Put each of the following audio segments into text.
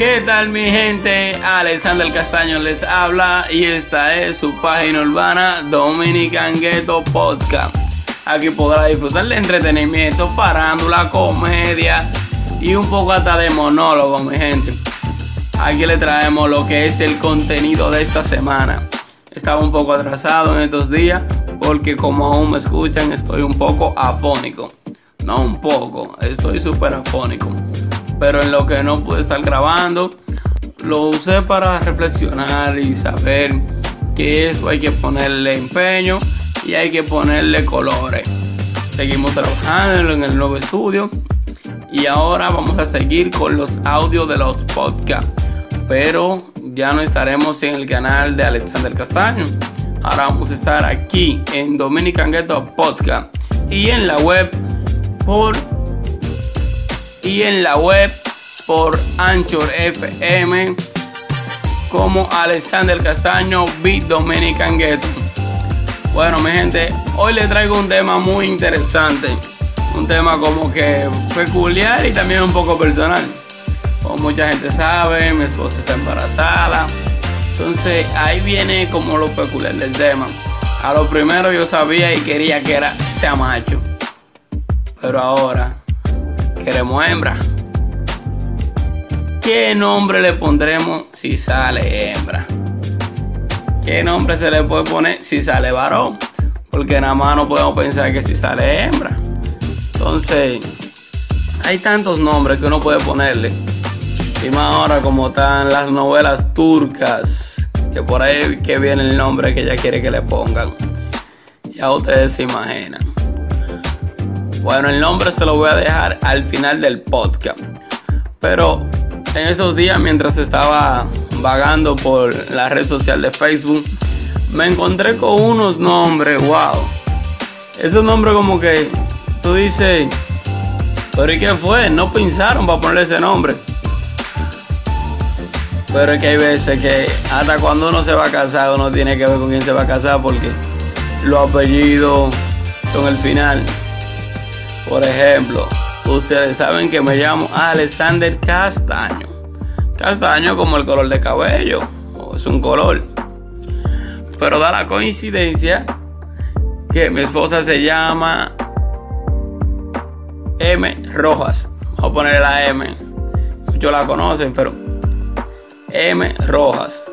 ¿Qué tal mi gente? Alexander Castaño les habla y esta es su página urbana Dominican Ghetto Podcast. Aquí podrá disfrutar de entretenimiento, farándula, comedia y un poco hasta de monólogo mi gente. Aquí le traemos lo que es el contenido de esta semana. Estaba un poco atrasado en estos días porque como aún me escuchan estoy un poco afónico. No un poco, estoy súper afónico pero en lo que no pude estar grabando, lo usé para reflexionar y saber que eso hay que ponerle empeño y hay que ponerle colores. Seguimos trabajando en el nuevo estudio y ahora vamos a seguir con los audios de los podcasts, pero ya no estaremos en el canal de Alexander Castaño. Ahora vamos a estar aquí en Dominican Ghetto Podcast y en la web por y en la web por Anchor FM como Alexander Castaño Beat Dominican Ghetto. Bueno, mi gente, hoy les traigo un tema muy interesante. Un tema como que peculiar y también un poco personal. Como mucha gente sabe, mi esposa está embarazada. Entonces ahí viene como lo peculiar del tema. A lo primero yo sabía y quería que era sea macho. Pero ahora queremos hembra. ¿Qué nombre le pondremos si sale hembra? ¿Qué nombre se le puede poner si sale varón? Porque nada más no podemos pensar que si sale hembra. Entonces, hay tantos nombres que uno puede ponerle. Y más ahora como están las novelas turcas, que por ahí que viene el nombre que ella quiere que le pongan. Ya ustedes se imaginan. Bueno, el nombre se lo voy a dejar al final del podcast. Pero en esos días, mientras estaba vagando por la red social de Facebook, me encontré con unos nombres, wow. Esos nombres como que tú dices, pero ¿y qué fue? No pensaron para ponerle ese nombre. Pero es que hay veces que hasta cuando uno se va a casar, uno tiene que ver con quién se va a casar porque los apellidos son el final. Por ejemplo, ustedes saben que me llamo Alexander Castaño. Castaño como el color de cabello, es un color. Pero da la coincidencia que mi esposa se llama M Rojas. Vamos a ponerle la M. Muchos la conocen, pero M Rojas.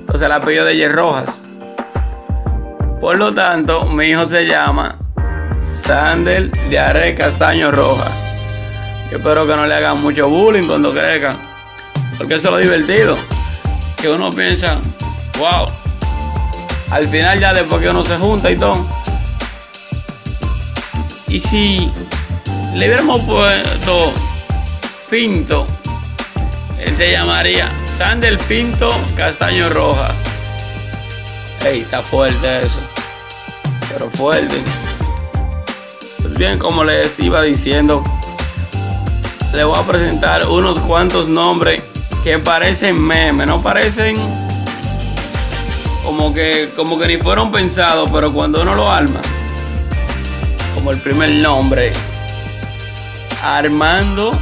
Entonces el apellido de ella es Rojas. Por lo tanto, mi hijo se llama Sander Diarre Castaño Roja. Yo espero que no le hagan mucho bullying cuando crezcan. Porque eso es lo divertido. Que uno piensa, wow. Al final ya después que uno se junta y todo. Y si le hubiéramos puesto Pinto, él se llamaría Sander Pinto Castaño Roja. Ey, está fuerte eso. Pero fuerte bien, como les iba diciendo, le voy a presentar unos cuantos nombres que parecen memes, no parecen como que, como que ni fueron pensados, pero cuando uno lo arma, como el primer nombre, Armando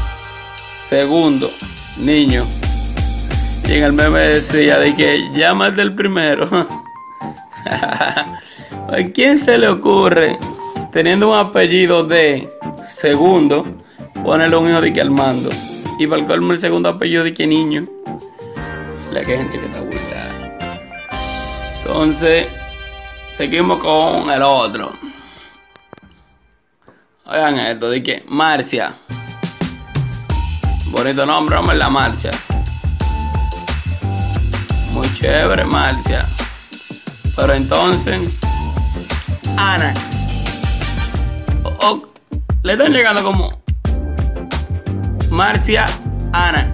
Segundo, niño. Y en el meme decía de que llamas del primero. ¿A quién se le ocurre teniendo un apellido de segundo, ponerle un hijo de que Armando. Y para el colmo el segundo apellido de que niño. La que gente que está burlada. Entonces, seguimos con el otro. Oigan esto, de que Marcia. Bonito nombre, hombre, la Marcia. Muy chévere, Marcia. Pero entonces, Ana le están llegando como Marcia Ana.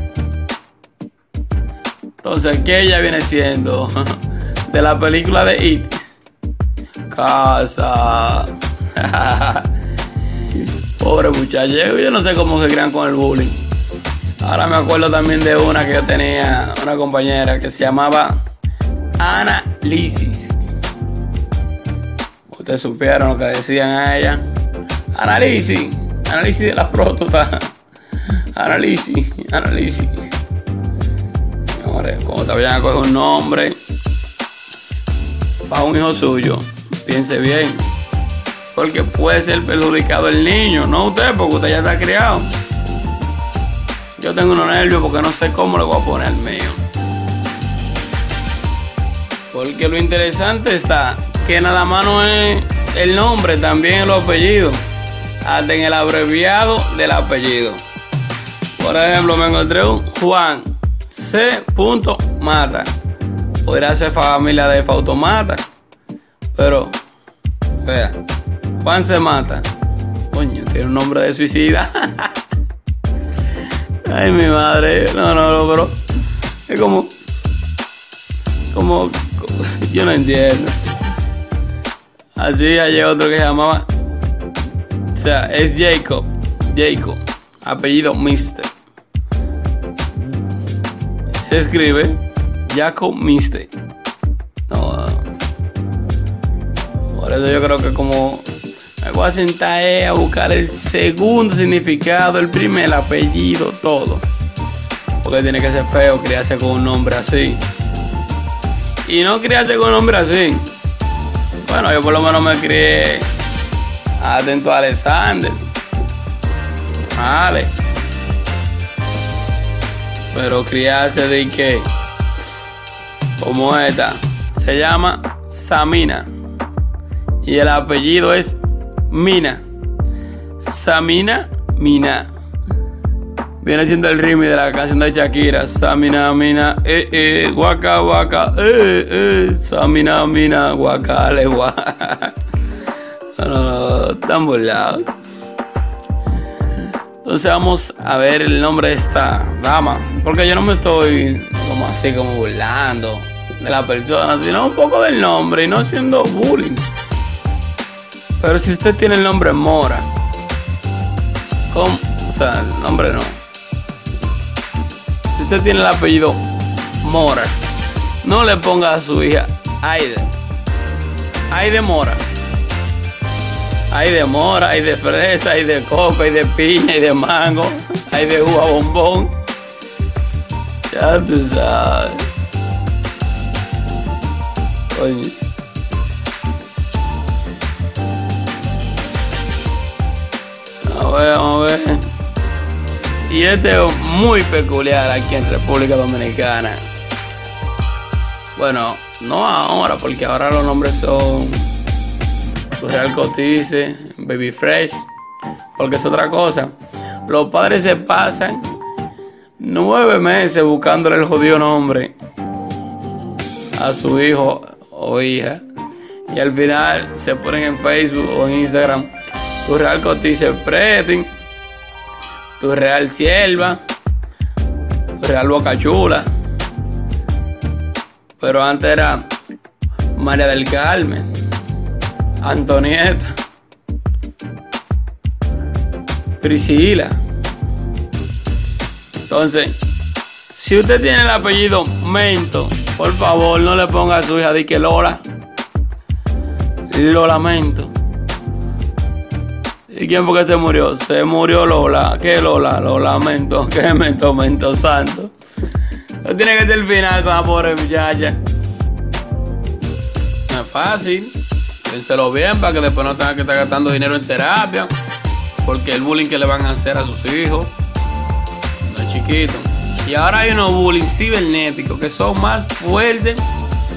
Entonces, ¿qué ella viene siendo? De la película de It. Casa. Pobre muchacho, yo no sé cómo se crean con el bullying. Ahora me acuerdo también de una que yo tenía, una compañera que se llamaba Ana Lisis. Ustedes supieron lo que decían a ella. Análisis, análisis de la próstata. Análisis, análisis. señores. Cuando te vayan a coger un nombre para un hijo suyo, piense bien. Porque puede ser perjudicado el niño, no usted, porque usted ya está criado. Yo tengo unos nervios porque no sé cómo le voy a poner al mío. Porque lo interesante está que nada más no es el nombre, también el apellido. Hasta en el abreviado del apellido. Por ejemplo, me encontré un Juan C. Mata. Podría ser familia de Fautomata. Pero, o sea, Juan se mata. Coño, tiene un nombre de suicida. Ay, mi madre. No, no, no, pero es como, como, yo no entiendo. Así hay otro que se llamaba, o sea, es Jacob, Jacob, apellido Mister. Se escribe Jacob Mister. No, por eso yo creo que como me voy a sentar a buscar el segundo significado, el primer apellido, todo. Porque tiene que ser feo criarse con un nombre así. Y no criarse con un nombre así. Bueno, yo por lo menos me crié atento a Alexander. Vale. Pero criarse de que, como esta, se llama Samina. Y el apellido es Mina. Samina Mina. Viene siendo el ritmo de la canción de Shakira. Samina Mina. Eh, eh, guaca, guaca. Eh, eh. Samina Mina. Guaca, le guaca. No, están burlados. Entonces vamos a ver el nombre de esta dama. Porque yo no me estoy como así como burlando de la persona, sino un poco del nombre y no haciendo bullying. Pero si usted tiene el nombre Mora, ¿cómo? O sea, el nombre no. Si usted tiene el apellido Mora, no le ponga a su hija Aide. Aide Mora. Hay de mora, hay de fresa, hay de coco, hay de piña, hay de mango, hay de uva bombón. Ya tú sabes. A ver, a ver. Y este es muy peculiar aquí en República Dominicana. Bueno, no ahora, porque ahora los nombres son Real Cotice, Baby Fresh, porque es otra cosa. Los padres se pasan nueve meses buscándole el jodido nombre a su hijo o hija. Y al final se ponen en Facebook o en Instagram. Tu Real Cotice Pretty, tu Real Sierva, tu Real Boca Chula. Pero antes era María del Carmen. Antonieta, Priscila. Entonces, si usted tiene el apellido Mento, por favor no le ponga a su hija de que Lola. Lo lamento. ¿Y quién fue que se murió? Se murió Lola. ¿Qué Lola? Lo lamento. ¿Qué mento, mento santo? No tiene que ser el final con la pobre. No es fácil. Piénselo bien para que después no tenga que estar gastando dinero en terapia. Porque el bullying que le van a hacer a sus hijos no es chiquito. Y ahora hay unos bullying cibernéticos que son más fuertes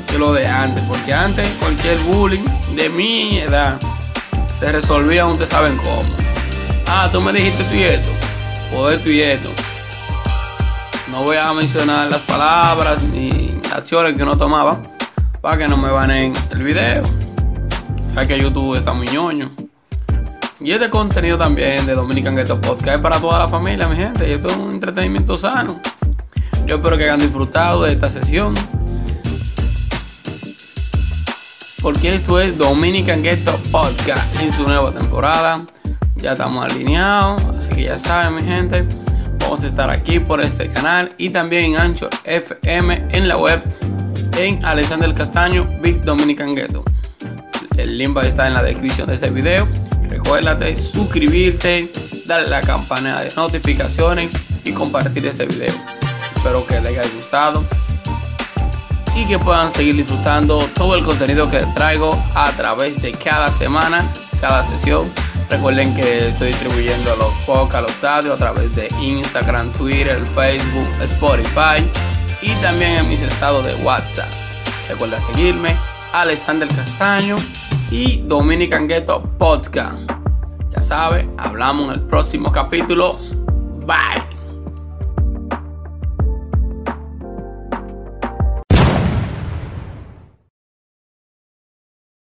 que lo de antes. Porque antes cualquier bullying de mi edad se resolvía, ustedes saben cómo. Ah, tú me dijiste tú y esto. O esto y esto. No voy a mencionar las palabras ni acciones que no tomaba para que no me banen el video. Sabes que YouTube está muy ñoño. Y este contenido también de Dominican Ghetto Podcast es para toda la familia, mi gente. Y esto es un entretenimiento sano. Yo espero que hayan disfrutado de esta sesión. Porque esto es Dominican Ghetto Podcast en su nueva temporada. Ya estamos alineados, así que ya saben, mi gente. Vamos a estar aquí por este canal y también en Anchor FM en la web en Alexander Castaño, Big Dominican Ghetto. El link va a estar en la descripción de este video. Recuérdate suscribirte, darle la campana de notificaciones y compartir este video. Espero que les haya gustado y que puedan seguir disfrutando todo el contenido que traigo a través de cada semana, cada sesión. Recuerden que estoy distribuyendo los podcasts, los audios a través de Instagram, Twitter, Facebook, Spotify y también en mis estados de WhatsApp. Recuerda seguirme, Alexander Castaño y Dominican Ghetto Podcast. Ya sabe, hablamos en el próximo capítulo. Bye.